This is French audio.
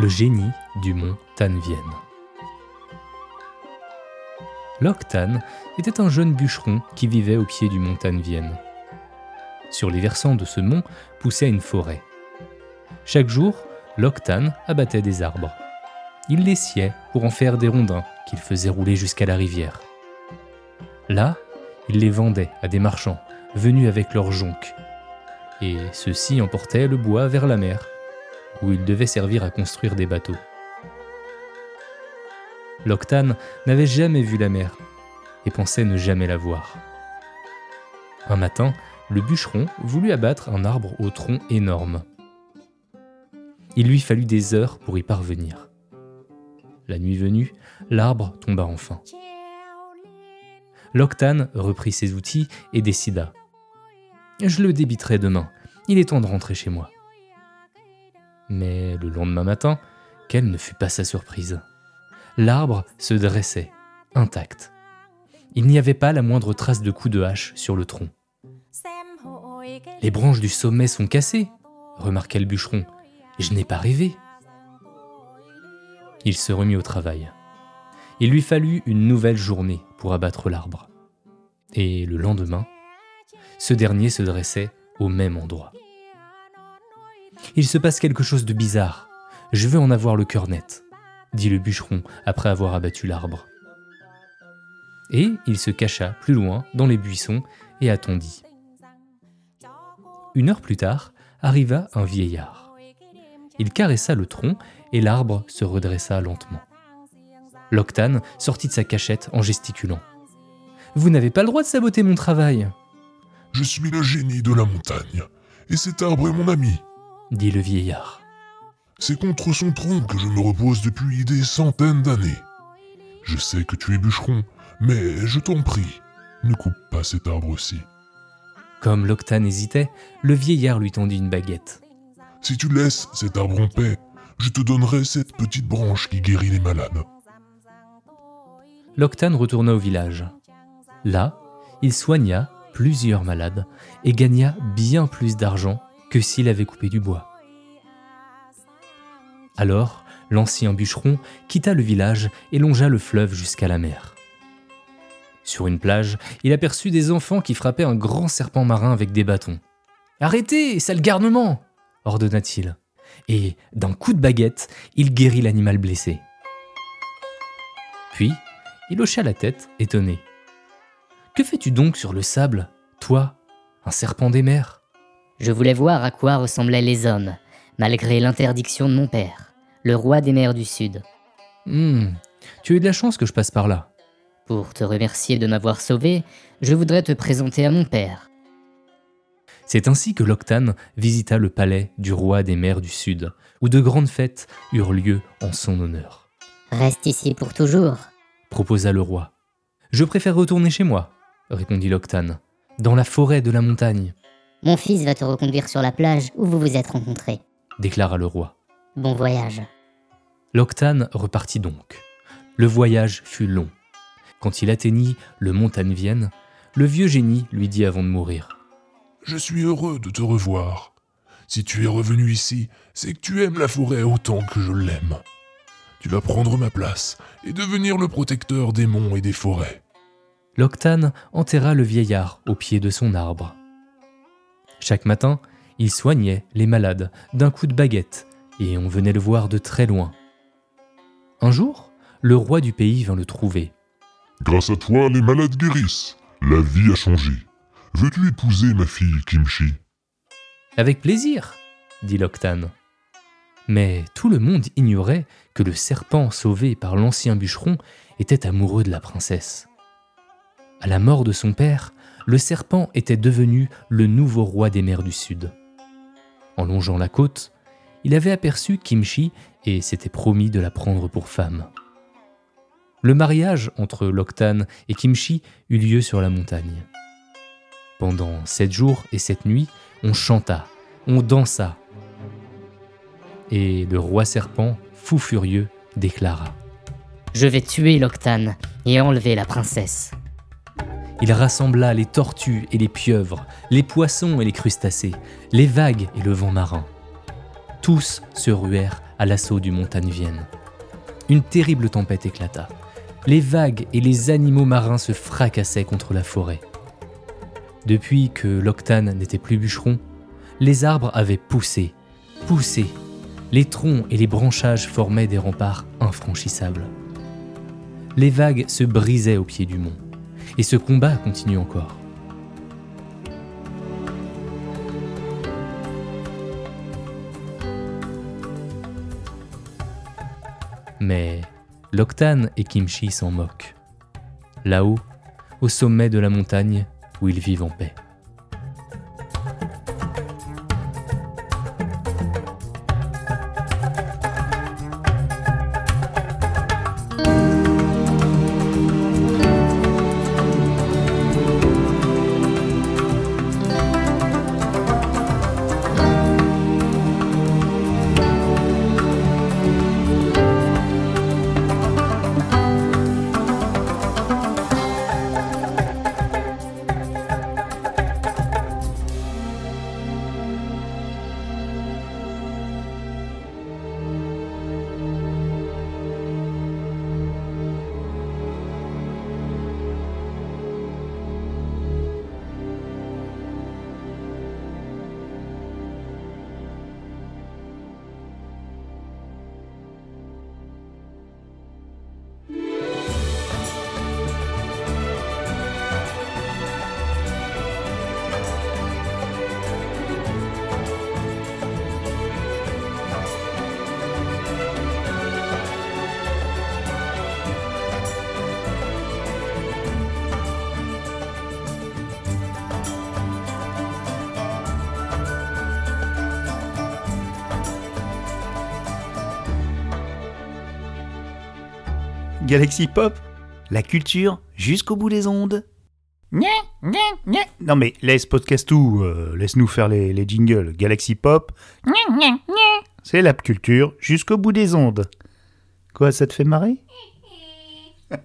Le génie du mont Tanvienne. Loctan était un jeune bûcheron qui vivait au pied du mont Tanvienne. Sur les versants de ce mont poussait une forêt. Chaque jour, Loctan abattait des arbres. Il les sciait pour en faire des rondins qu'il faisait rouler jusqu'à la rivière. Là, il les vendait à des marchands venus avec leurs jonques. Et ceux-ci emportaient le bois vers la mer, où il devait servir à construire des bateaux. Loctane n'avait jamais vu la mer et pensait ne jamais la voir. Un matin, le bûcheron voulut abattre un arbre au tronc énorme. Il lui fallut des heures pour y parvenir. La nuit venue, l'arbre tomba enfin. Loctane reprit ses outils et décida. Je le débiterai demain, il est temps de rentrer chez moi. Mais le lendemain matin, quelle ne fut pas sa surprise L'arbre se dressait, intact. Il n'y avait pas la moindre trace de coup de hache sur le tronc. Les branches du sommet sont cassées, remarqua le bûcheron. Je n'ai pas rêvé. Il se remit au travail. Il lui fallut une nouvelle journée pour abattre l'arbre. Et le lendemain, ce dernier se dressait au même endroit. Il se passe quelque chose de bizarre. Je veux en avoir le cœur net, dit le bûcheron après avoir abattu l'arbre. Et il se cacha plus loin dans les buissons et attendit. Une heure plus tard, arriva un vieillard. Il caressa le tronc et l'arbre se redressa lentement. Loctane sortit de sa cachette en gesticulant. Vous n'avez pas le droit de saboter mon travail. Je suis le génie de la montagne, et cet arbre est mon ami, dit le vieillard. C'est contre son tronc que je me repose depuis des centaines d'années. Je sais que tu es bûcheron, mais je t'en prie, ne coupe pas cet arbre-ci. Comme Loctane hésitait, le vieillard lui tendit une baguette. Si tu laisses cet arbre en paix, je te donnerai cette petite branche qui guérit les malades. Loctane retourna au village. Là, il soigna plusieurs malades et gagna bien plus d'argent que s'il avait coupé du bois. Alors, l'ancien bûcheron quitta le village et longea le fleuve jusqu'à la mer. Sur une plage, il aperçut des enfants qui frappaient un grand serpent marin avec des bâtons. Arrêtez, sale garnement ordonna-t-il. Et, d'un coup de baguette, il guérit l'animal blessé. Puis, il hocha la tête, étonné. Que fais-tu donc sur le sable, toi, un serpent des mers? Je voulais voir à quoi ressemblaient les hommes, malgré l'interdiction de mon père, le roi des mers du Sud. Hum, tu as eu de la chance que je passe par là. Pour te remercier de m'avoir sauvé, je voudrais te présenter à mon père. C'est ainsi que Loctane visita le palais du roi des mers du Sud, où de grandes fêtes eurent lieu en son honneur. Reste ici pour toujours, proposa le roi. Je préfère retourner chez moi, répondit Loctane, dans la forêt de la montagne. Mon fils va te reconduire sur la plage où vous vous êtes rencontrés, déclara le roi. Bon voyage. Loctane repartit donc. Le voyage fut long. Quand il atteignit le Montagne-Vienne, le vieux génie lui dit avant de mourir Je suis heureux de te revoir. Si tu es revenu ici, c'est que tu aimes la forêt autant que je l'aime. Tu vas prendre ma place et devenir le protecteur des monts et des forêts. Loctane enterra le vieillard au pied de son arbre. Chaque matin, il soignait les malades d'un coup de baguette, et on venait le voir de très loin. Un jour, le roi du pays vint le trouver. Grâce à toi, les malades guérissent. La vie a changé. Veux-tu épouser ma fille Kimchi? Avec plaisir, dit Loctane. Mais tout le monde ignorait que le serpent sauvé par l'ancien bûcheron était amoureux de la princesse. À la mort de son père, le serpent était devenu le nouveau roi des mers du Sud. En longeant la côte, il avait aperçu Kimchi et s'était promis de la prendre pour femme. Le mariage entre Loctane et Kimchi eut lieu sur la montagne. Pendant sept jours et sept nuits, on chanta, on dansa. Et le roi serpent, fou furieux, déclara Je vais tuer Loctane et enlever la princesse. Il rassembla les tortues et les pieuvres, les poissons et les crustacés, les vagues et le vent marin. Tous se ruèrent à l'assaut du montagne Vienne. Une terrible tempête éclata. Les vagues et les animaux marins se fracassaient contre la forêt. Depuis que l'Octane n'était plus bûcheron, les arbres avaient poussé, poussé. Les troncs et les branchages formaient des remparts infranchissables. Les vagues se brisaient au pied du mont. Et ce combat continue encore. Mais Loctane et Kimchi s'en moquent. Là-haut, au sommet de la montagne où ils vivent en paix. Galaxy Pop, la culture jusqu'au bout des ondes. Non mais laisse podcast tout, euh, laisse-nous faire les, les jingles. Galaxy Pop, c'est la culture jusqu'au bout des ondes. Quoi, ça te fait marrer?